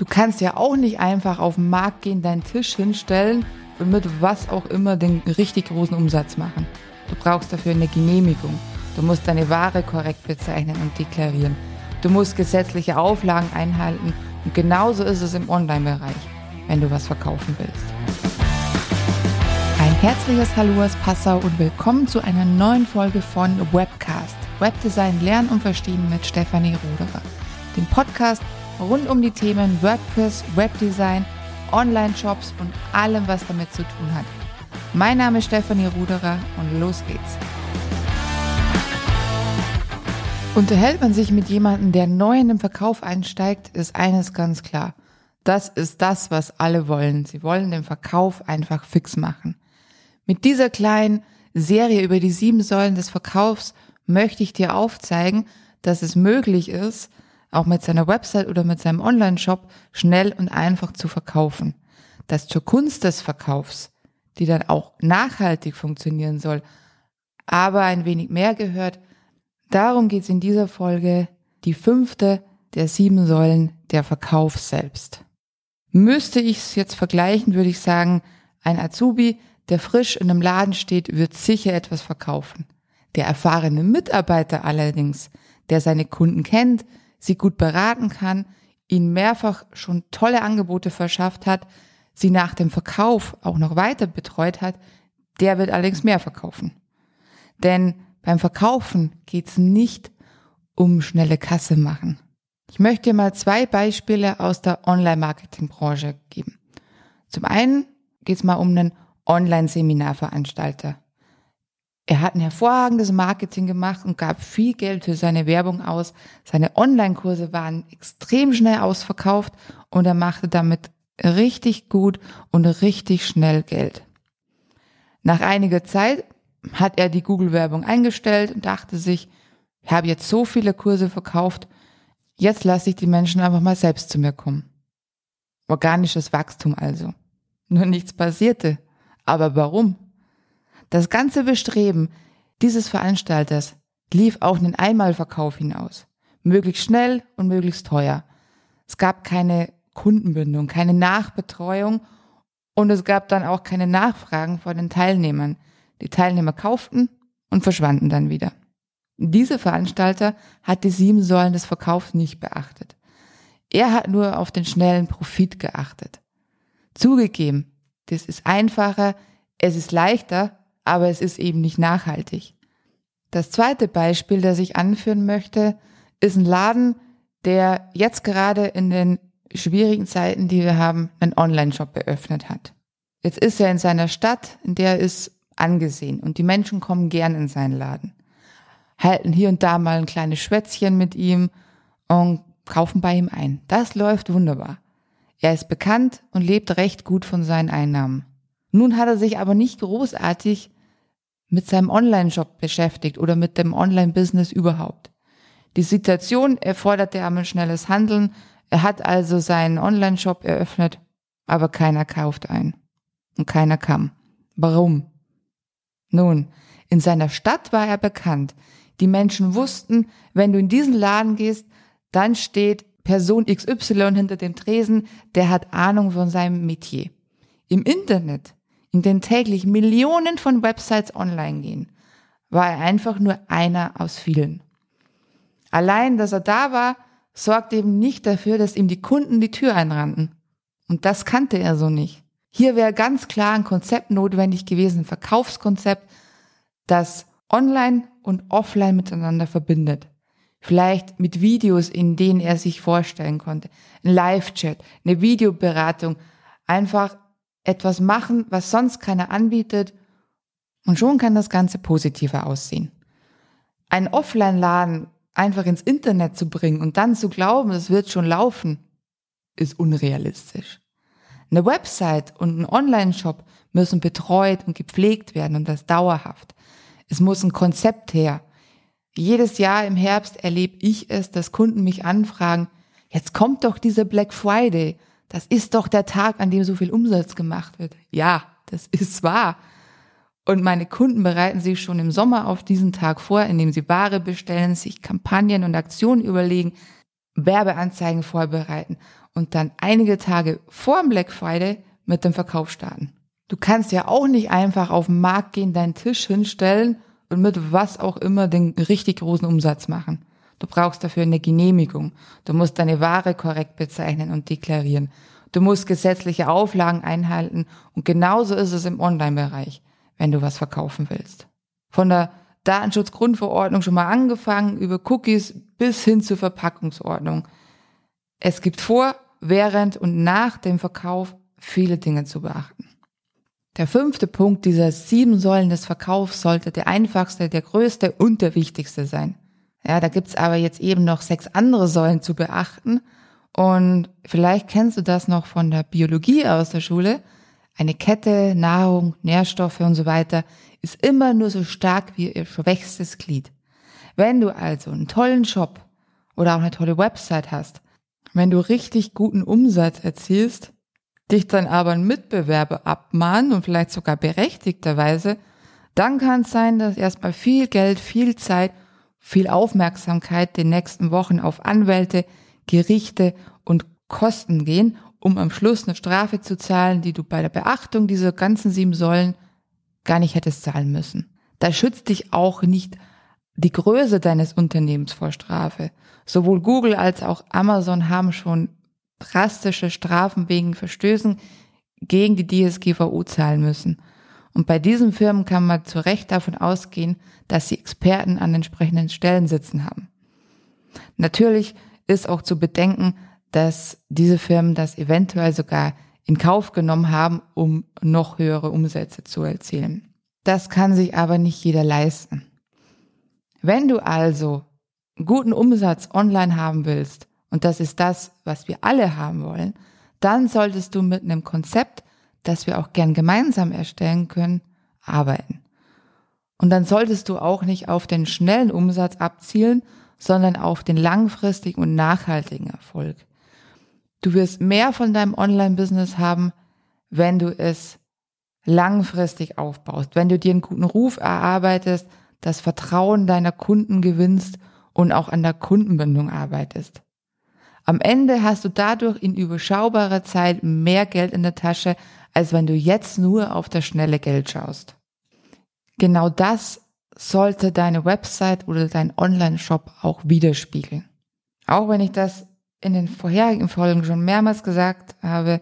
Du kannst ja auch nicht einfach auf den Markt gehen, deinen Tisch hinstellen und mit was auch immer den richtig großen Umsatz machen. Du brauchst dafür eine Genehmigung. Du musst deine Ware korrekt bezeichnen und deklarieren. Du musst gesetzliche Auflagen einhalten. Und genauso ist es im Online-Bereich, wenn du was verkaufen willst. Ein herzliches Hallo aus Passau und willkommen zu einer neuen Folge von Webcast. Webdesign lernen und verstehen mit Stefanie Ruderer. Dem Podcast rund um die Themen WordPress, Webdesign, Online-Shops und allem, was damit zu tun hat. Mein Name ist Stefanie Ruderer und los geht's. Unterhält man sich mit jemandem, der neu in den Verkauf einsteigt, ist eines ganz klar. Das ist das, was alle wollen. Sie wollen den Verkauf einfach fix machen. Mit dieser kleinen Serie über die sieben Säulen des Verkaufs möchte ich dir aufzeigen, dass es möglich ist, auch mit seiner Website oder mit seinem Online-Shop schnell und einfach zu verkaufen. Dass zur Kunst des Verkaufs, die dann auch nachhaltig funktionieren soll, aber ein wenig mehr gehört, darum geht es in dieser Folge, die fünfte der sieben Säulen der Verkauf selbst. Müsste ich es jetzt vergleichen, würde ich sagen, ein Azubi, der frisch in einem Laden steht, wird sicher etwas verkaufen. Der erfahrene Mitarbeiter allerdings, der seine Kunden kennt, sie gut beraten kann, ihnen mehrfach schon tolle Angebote verschafft hat, sie nach dem Verkauf auch noch weiter betreut hat, der wird allerdings mehr verkaufen. Denn beim Verkaufen geht's nicht um schnelle Kasse machen. Ich möchte dir mal zwei Beispiele aus der Online-Marketing-Branche geben. Zum einen geht's mal um einen Online-Seminarveranstalter. Er hat ein hervorragendes Marketing gemacht und gab viel Geld für seine Werbung aus. Seine Online-Kurse waren extrem schnell ausverkauft und er machte damit richtig gut und richtig schnell Geld. Nach einiger Zeit hat er die Google-Werbung eingestellt und dachte sich, ich habe jetzt so viele Kurse verkauft, jetzt lasse ich die Menschen einfach mal selbst zu mir kommen. Organisches Wachstum also. Nur nichts passierte. Aber warum? Das ganze Bestreben dieses Veranstalters lief auf einen Einmalverkauf hinaus. Möglichst schnell und möglichst teuer. Es gab keine Kundenbindung, keine Nachbetreuung und es gab dann auch keine Nachfragen von den Teilnehmern. Die Teilnehmer kauften und verschwanden dann wieder. Dieser Veranstalter hat die sieben Säulen des Verkaufs nicht beachtet. Er hat nur auf den schnellen Profit geachtet. Zugegeben, das ist einfacher, es ist leichter, aber es ist eben nicht nachhaltig. Das zweite Beispiel, das ich anführen möchte, ist ein Laden, der jetzt gerade in den schwierigen Zeiten, die wir haben, einen Online-Shop eröffnet hat. Jetzt ist er in seiner Stadt, in der ist angesehen und die Menschen kommen gern in seinen Laden, halten hier und da mal ein kleines Schwätzchen mit ihm und kaufen bei ihm ein. Das läuft wunderbar. Er ist bekannt und lebt recht gut von seinen Einnahmen. Nun hat er sich aber nicht großartig mit seinem Online-Shop beschäftigt oder mit dem Online-Business überhaupt. Die Situation erforderte aber schnelles Handeln. Er hat also seinen Online-Shop eröffnet, aber keiner kauft ein. Und keiner kam. Warum? Nun, in seiner Stadt war er bekannt. Die Menschen wussten, wenn du in diesen Laden gehst, dann steht Person XY hinter dem Tresen, der hat Ahnung von seinem Metier. Im Internet in den täglich Millionen von Websites online gehen, war er einfach nur einer aus vielen. Allein, dass er da war, sorgte eben nicht dafür, dass ihm die Kunden die Tür einrannten. Und das kannte er so nicht. Hier wäre ganz klar ein Konzept notwendig gewesen, ein Verkaufskonzept, das online und offline miteinander verbindet. Vielleicht mit Videos, in denen er sich vorstellen konnte. Ein Live-Chat, eine Videoberatung. Einfach etwas machen, was sonst keiner anbietet und schon kann das Ganze positiver aussehen. Ein Offline-Laden einfach ins Internet zu bringen und dann zu glauben, es wird schon laufen, ist unrealistisch. Eine Website und ein Online-Shop müssen betreut und gepflegt werden und das dauerhaft. Es muss ein Konzept her. Jedes Jahr im Herbst erlebe ich es, dass Kunden mich anfragen, jetzt kommt doch dieser Black Friday das ist doch der Tag, an dem so viel Umsatz gemacht wird. Ja, das ist wahr. Und meine Kunden bereiten sich schon im Sommer auf diesen Tag vor, indem sie Ware bestellen, sich Kampagnen und Aktionen überlegen, Werbeanzeigen vorbereiten und dann einige Tage vor dem Black Friday mit dem Verkauf starten. Du kannst ja auch nicht einfach auf den Markt gehen, deinen Tisch hinstellen und mit was auch immer den richtig großen Umsatz machen. Du brauchst dafür eine Genehmigung. Du musst deine Ware korrekt bezeichnen und deklarieren. Du musst gesetzliche Auflagen einhalten und genauso ist es im Online-Bereich, wenn du was verkaufen willst. Von der Datenschutzgrundverordnung schon mal angefangen, über Cookies bis hin zur Verpackungsordnung. Es gibt vor, während und nach dem Verkauf viele Dinge zu beachten. Der fünfte Punkt dieser sieben Säulen des Verkaufs sollte der einfachste, der größte und der wichtigste sein. Ja, da gibt's aber jetzt eben noch sechs andere Säulen zu beachten. Und vielleicht kennst du das noch von der Biologie aus der Schule. Eine Kette, Nahrung, Nährstoffe und so weiter ist immer nur so stark wie ihr schwächstes Glied. Wenn du also einen tollen Shop oder auch eine tolle Website hast, wenn du richtig guten Umsatz erzielst, dich dann aber ein Mitbewerber abmahnen und vielleicht sogar berechtigterweise, dann kann es sein, dass erstmal viel Geld, viel Zeit, viel Aufmerksamkeit den nächsten Wochen auf Anwälte, Gerichte und Kosten gehen, um am Schluss eine Strafe zu zahlen, die du bei der Beachtung dieser ganzen sieben Säulen gar nicht hättest zahlen müssen. Da schützt dich auch nicht die Größe deines Unternehmens vor Strafe. Sowohl Google als auch Amazon haben schon drastische Strafen wegen Verstößen gegen die DSGVO zahlen müssen. Und bei diesen Firmen kann man zu Recht davon ausgehen, dass sie Experten an entsprechenden Stellen sitzen haben. Natürlich ist auch zu bedenken, dass diese Firmen das eventuell sogar in Kauf genommen haben, um noch höhere Umsätze zu erzielen. Das kann sich aber nicht jeder leisten. Wenn du also guten Umsatz online haben willst, und das ist das, was wir alle haben wollen, dann solltest du mit einem Konzept, das wir auch gern gemeinsam erstellen können, arbeiten. Und dann solltest du auch nicht auf den schnellen Umsatz abzielen, sondern auf den langfristigen und nachhaltigen Erfolg. Du wirst mehr von deinem Online-Business haben, wenn du es langfristig aufbaust, wenn du dir einen guten Ruf erarbeitest, das Vertrauen deiner Kunden gewinnst und auch an der Kundenbindung arbeitest. Am Ende hast du dadurch in überschaubarer Zeit mehr Geld in der Tasche, als wenn du jetzt nur auf das schnelle Geld schaust. Genau das sollte deine Website oder dein Online-Shop auch widerspiegeln. Auch wenn ich das in den vorherigen Folgen schon mehrmals gesagt habe,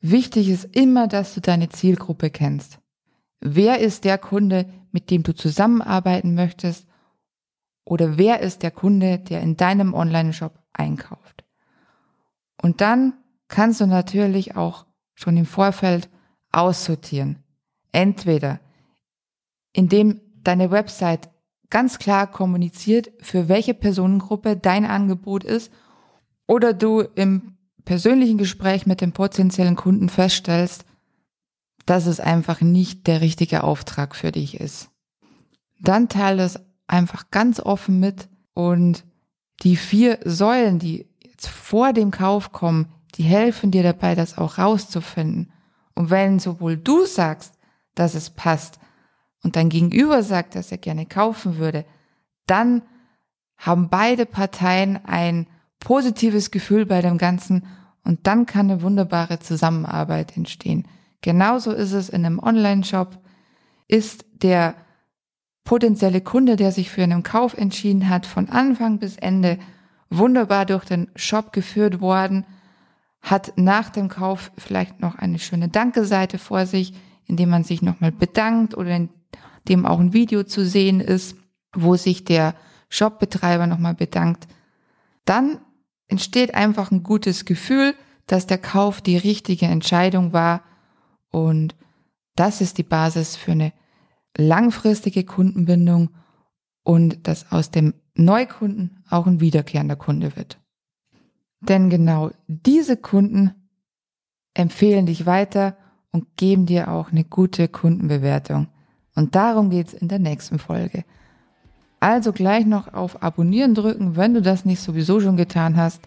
wichtig ist immer, dass du deine Zielgruppe kennst. Wer ist der Kunde, mit dem du zusammenarbeiten möchtest? Oder wer ist der Kunde, der in deinem Online-Shop einkauft? Und dann kannst du natürlich auch schon im Vorfeld aussortieren. Entweder indem deine Website ganz klar kommuniziert, für welche Personengruppe dein Angebot ist oder du im persönlichen Gespräch mit dem potenziellen Kunden feststellst, dass es einfach nicht der richtige Auftrag für dich ist. Dann teile es einfach ganz offen mit und die vier Säulen, die jetzt vor dem Kauf kommen, die helfen dir dabei, das auch rauszufinden. Und wenn sowohl du sagst, dass es passt und dein Gegenüber sagt, dass er gerne kaufen würde, dann haben beide Parteien ein positives Gefühl bei dem Ganzen und dann kann eine wunderbare Zusammenarbeit entstehen. Genauso ist es in einem Online-Shop. Ist der potenzielle Kunde, der sich für einen Kauf entschieden hat, von Anfang bis Ende wunderbar durch den Shop geführt worden, hat nach dem Kauf vielleicht noch eine schöne Danke-Seite vor sich, indem man sich nochmal bedankt oder in dem auch ein Video zu sehen ist, wo sich der Shopbetreiber nochmal bedankt. Dann entsteht einfach ein gutes Gefühl, dass der Kauf die richtige Entscheidung war und das ist die Basis für eine langfristige Kundenbindung und dass aus dem Neukunden auch ein wiederkehrender Kunde wird. Denn genau diese Kunden empfehlen dich weiter und geben dir auch eine gute Kundenbewertung. Und darum geht's in der nächsten Folge. Also gleich noch auf Abonnieren drücken, wenn du das nicht sowieso schon getan hast.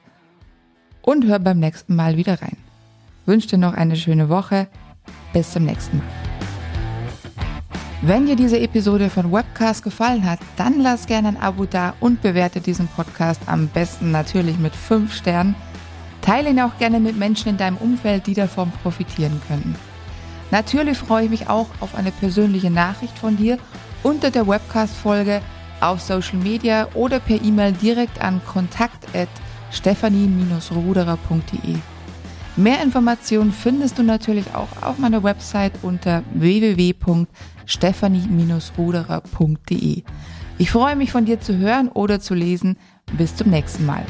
Und hör beim nächsten Mal wieder rein. Wünsche dir noch eine schöne Woche. Bis zum nächsten Mal. Wenn dir diese Episode von Webcast gefallen hat, dann lass gerne ein Abo da und bewerte diesen Podcast am besten natürlich mit 5 Sternen. Teile ihn auch gerne mit Menschen in deinem Umfeld, die davon profitieren können. Natürlich freue ich mich auch auf eine persönliche Nachricht von dir unter der Webcast-Folge auf Social Media oder per E-Mail direkt an kontakt@stephanie-ruderer.de. Mehr Informationen findest du natürlich auch auf meiner Website unter www.stephanie-ruderer.de. Ich freue mich von dir zu hören oder zu lesen. Bis zum nächsten Mal.